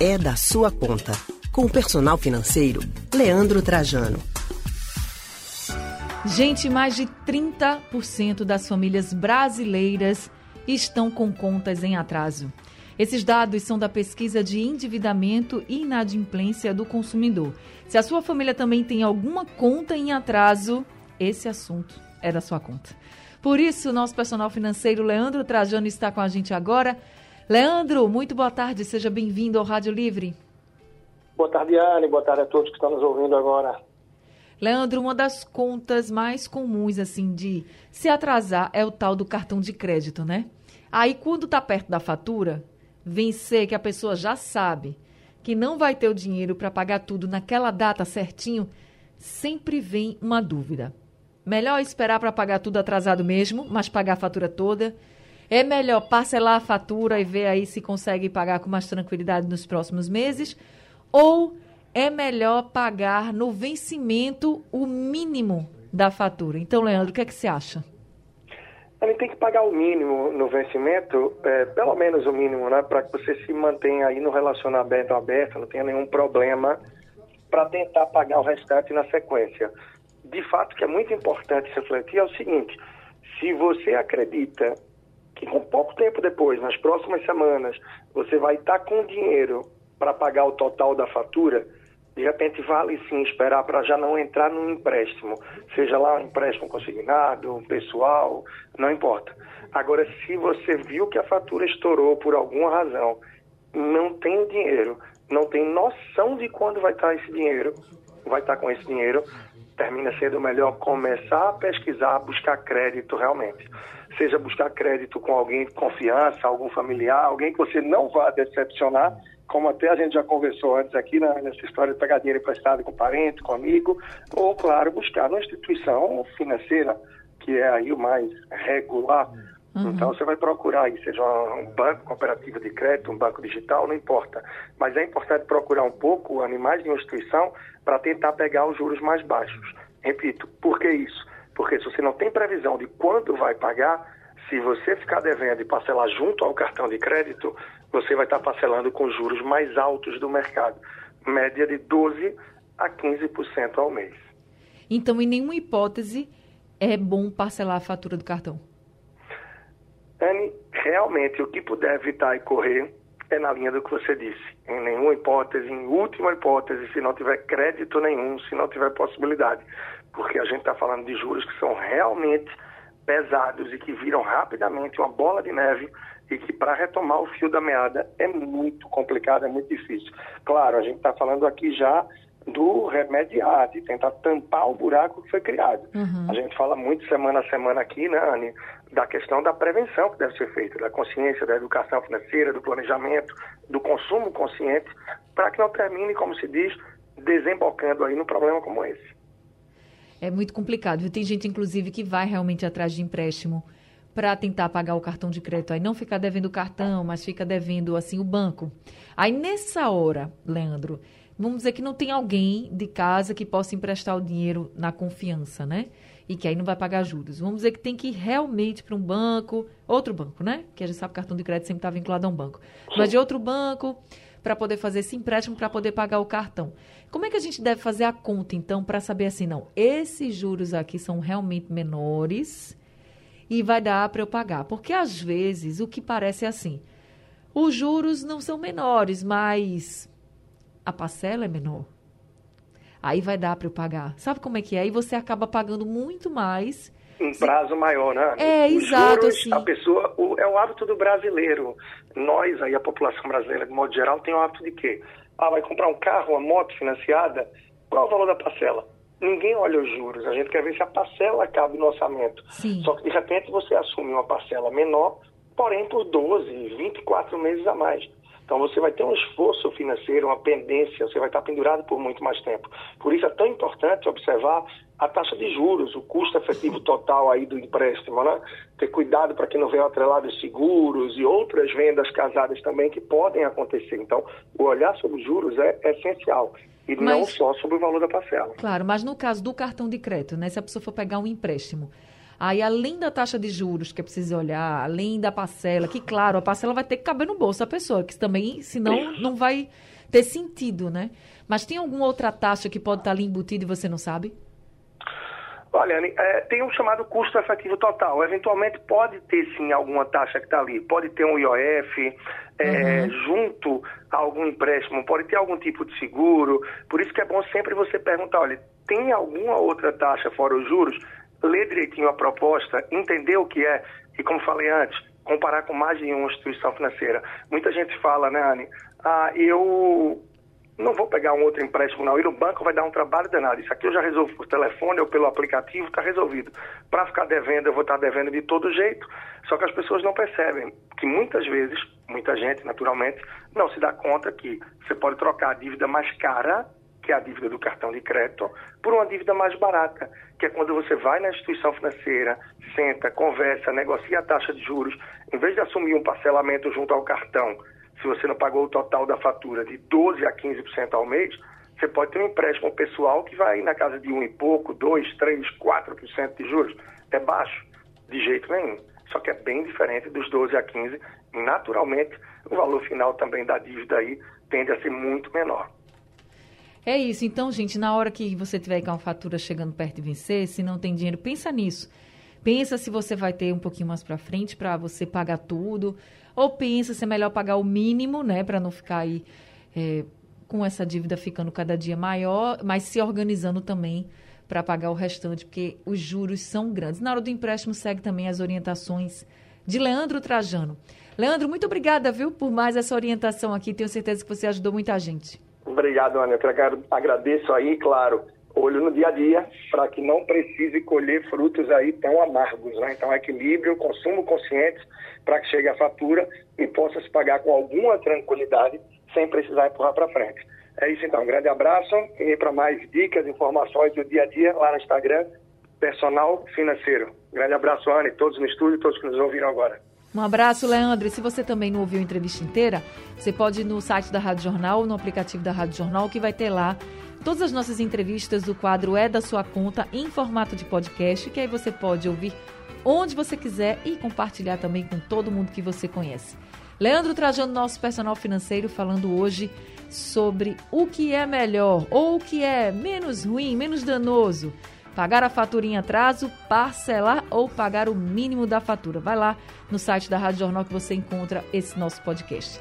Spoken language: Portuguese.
é da sua conta. Com o personal financeiro, Leandro Trajano. Gente, mais de 30% das famílias brasileiras estão com contas em atraso. Esses dados são da pesquisa de endividamento e inadimplência do consumidor. Se a sua família também tem alguma conta em atraso, esse assunto é da sua conta. Por isso, nosso personal financeiro Leandro Trajano está com a gente agora. Leandro, muito boa tarde, seja bem-vindo ao Rádio Livre. Boa tarde, Anne, boa tarde a todos que estão nos ouvindo agora. Leandro, uma das contas mais comuns, assim, de se atrasar é o tal do cartão de crédito, né? Aí, quando tá perto da fatura, vencer que a pessoa já sabe que não vai ter o dinheiro para pagar tudo naquela data certinho, sempre vem uma dúvida. Melhor esperar para pagar tudo atrasado mesmo, mas pagar a fatura toda. É melhor parcelar a fatura e ver aí se consegue pagar com mais tranquilidade nos próximos meses. Ou é melhor pagar no vencimento o mínimo da fatura. Então, Leandro, o que é que você acha? Ele tem que pagar o mínimo no vencimento, é, pelo menos o mínimo, né? Para que você se mantenha aí no relacionamento aberto, não tenha nenhum problema para tentar pagar o restante na sequência. De fato, que é muito importante refletir é o seguinte: se você acredita que com pouco tempo depois, nas próximas semanas, você vai estar com dinheiro para pagar o total da fatura, de repente vale sim esperar para já não entrar num empréstimo, seja lá um empréstimo consignado, um pessoal, não importa. Agora, se você viu que a fatura estourou por alguma razão, não tem dinheiro, não tem noção de quando vai estar esse dinheiro, vai estar com esse dinheiro, termina sendo melhor começar a pesquisar, buscar crédito realmente. Seja buscar crédito com alguém de confiança, algum familiar, alguém que você não vá decepcionar, como até a gente já conversou antes aqui né, nessa história de pegar dinheiro emprestado com parente, com amigo, ou, claro, buscar uma instituição financeira, que é aí o mais regular. Uhum. Então, você vai procurar aí, seja um banco, cooperativa de crédito, um banco digital, não importa. Mas é importante procurar um pouco animais de uma instituição para tentar pegar os juros mais baixos. Repito, por que isso? Porque se você não tem previsão de quanto vai pagar, se você ficar devendo e parcelar junto ao cartão de crédito, você vai estar parcelando com juros mais altos do mercado, média de 12 a 15% ao mês. Então, em nenhuma hipótese é bom parcelar a fatura do cartão. Anne, realmente o que puder evitar e correr é na linha do que você disse. Em nenhuma hipótese, em última hipótese, se não tiver crédito nenhum, se não tiver possibilidade. Porque a gente está falando de juros que são realmente pesados e que viram rapidamente uma bola de neve e que para retomar o fio da meada é muito complicado, é muito difícil. Claro, a gente está falando aqui já do remediar, de tentar tampar o buraco que foi criado. Uhum. A gente fala muito semana a semana aqui, né, Anne, da questão da prevenção que deve ser feita, da consciência, da educação financeira, do planejamento, do consumo consciente, para que não termine, como se diz, desembocando aí num problema como esse é muito complicado. Tem gente, inclusive, que vai realmente atrás de empréstimo para tentar pagar o cartão de crédito. Aí não fica devendo o cartão, mas fica devendo assim o banco. Aí nessa hora, Leandro, vamos dizer que não tem alguém de casa que possa emprestar o dinheiro na confiança, né? E que aí não vai pagar juros. Vamos dizer que tem que ir realmente para um banco, outro banco, né? Que a gente sabe que o cartão de crédito sempre está vinculado a um banco. Mas de outro banco para poder fazer esse empréstimo, para poder pagar o cartão. Como é que a gente deve fazer a conta, então, para saber assim, não, esses juros aqui são realmente menores e vai dar para eu pagar? Porque às vezes o que parece é assim, os juros não são menores, mas a parcela é menor. Aí vai dar para eu pagar. Sabe como é que é? Aí você acaba pagando muito mais um prazo maior, né? É, Os exato. Juros, assim. A pessoa, o, é o hábito do brasileiro. Nós, aí, a população brasileira, de modo geral, tem o hábito de quê? Ah, vai comprar um carro, uma moto financiada, qual é o valor da parcela? Ninguém olha os juros, a gente quer ver se a parcela cabe no orçamento. Sim. Só que, de repente, você assume uma parcela menor, porém por 12, 24 meses a mais. Então você vai ter um esforço financeiro, uma pendência, você vai estar pendurado por muito mais tempo. Por isso é tão importante observar a taxa de juros, o custo efetivo total aí do empréstimo, né? Ter cuidado para que não venham atrelados seguros e outras vendas casadas também que podem acontecer. Então, o olhar sobre os juros é essencial. E mas, não só sobre o valor da parcela. Claro, mas no caso do cartão de crédito, né? Se a pessoa for pegar um empréstimo, Aí, além da taxa de juros que é preciso olhar, além da parcela, que, claro, a parcela vai ter que caber no bolso da pessoa, que também, senão, não vai ter sentido, né? Mas tem alguma outra taxa que pode estar ali embutida e você não sabe? Olha, é, tem um chamado custo efetivo total. Eventualmente pode ter sim alguma taxa que está ali. Pode ter um IOF é, uhum. junto a algum empréstimo, pode ter algum tipo de seguro. Por isso que é bom sempre você perguntar, olha, tem alguma outra taxa fora os juros? Ler direitinho a proposta, entender o que é, e como falei antes, comparar com mais de uma instituição financeira. Muita gente fala, né, Anne? Ah, eu não vou pegar um outro empréstimo, não. Ir no banco vai dar um trabalho danado. Isso aqui eu já resolvo por telefone ou pelo aplicativo, está resolvido. Para ficar devendo, eu vou estar tá devendo de todo jeito. Só que as pessoas não percebem que muitas vezes, muita gente, naturalmente, não se dá conta que você pode trocar a dívida mais cara que é a dívida do cartão de crédito, por uma dívida mais barata, que é quando você vai na instituição financeira, senta, conversa, negocia a taxa de juros, em vez de assumir um parcelamento junto ao cartão, se você não pagou o total da fatura de 12% a 15% ao mês, você pode ter um empréstimo pessoal que vai na casa de um e pouco, 2, 3, 4% de juros. É baixo, de jeito nenhum. Só que é bem diferente dos 12 a 15. Naturalmente, o valor final também da dívida aí tende a ser muito menor. É isso. Então, gente, na hora que você tiver com a fatura chegando perto de vencer, se não tem dinheiro, pensa nisso. Pensa se você vai ter um pouquinho mais para frente para você pagar tudo, ou pensa se é melhor pagar o mínimo, né, para não ficar aí é, com essa dívida ficando cada dia maior, mas se organizando também para pagar o restante, porque os juros são grandes. Na hora do empréstimo segue também as orientações de Leandro Trajano. Leandro, muito obrigada, viu, por mais essa orientação aqui. Tenho certeza que você ajudou muita gente. Obrigado, Ana. Eu agradeço aí, claro, olho no dia a dia, para que não precise colher frutos aí tão amargos, né? Então, equilíbrio, consumo consciente, para que chegue a fatura e possa se pagar com alguma tranquilidade, sem precisar empurrar para frente. É isso então, um grande abraço e para mais dicas, informações do dia a dia lá no Instagram, Personal Financeiro. Grande abraço, Ana, e todos no estúdio, todos que nos ouviram agora. Um abraço, Leandro. E se você também não ouviu a entrevista inteira, você pode ir no site da Rádio Jornal, no aplicativo da Rádio Jornal, que vai ter lá todas as nossas entrevistas do quadro É da Sua Conta em formato de podcast, que aí você pode ouvir onde você quiser e compartilhar também com todo mundo que você conhece. Leandro Trajano, nosso personal financeiro, falando hoje sobre o que é melhor ou o que é menos ruim, menos danoso pagar a fatura em atraso, parcelar ou pagar o mínimo da fatura. Vai lá no site da Rádio Jornal que você encontra esse nosso podcast.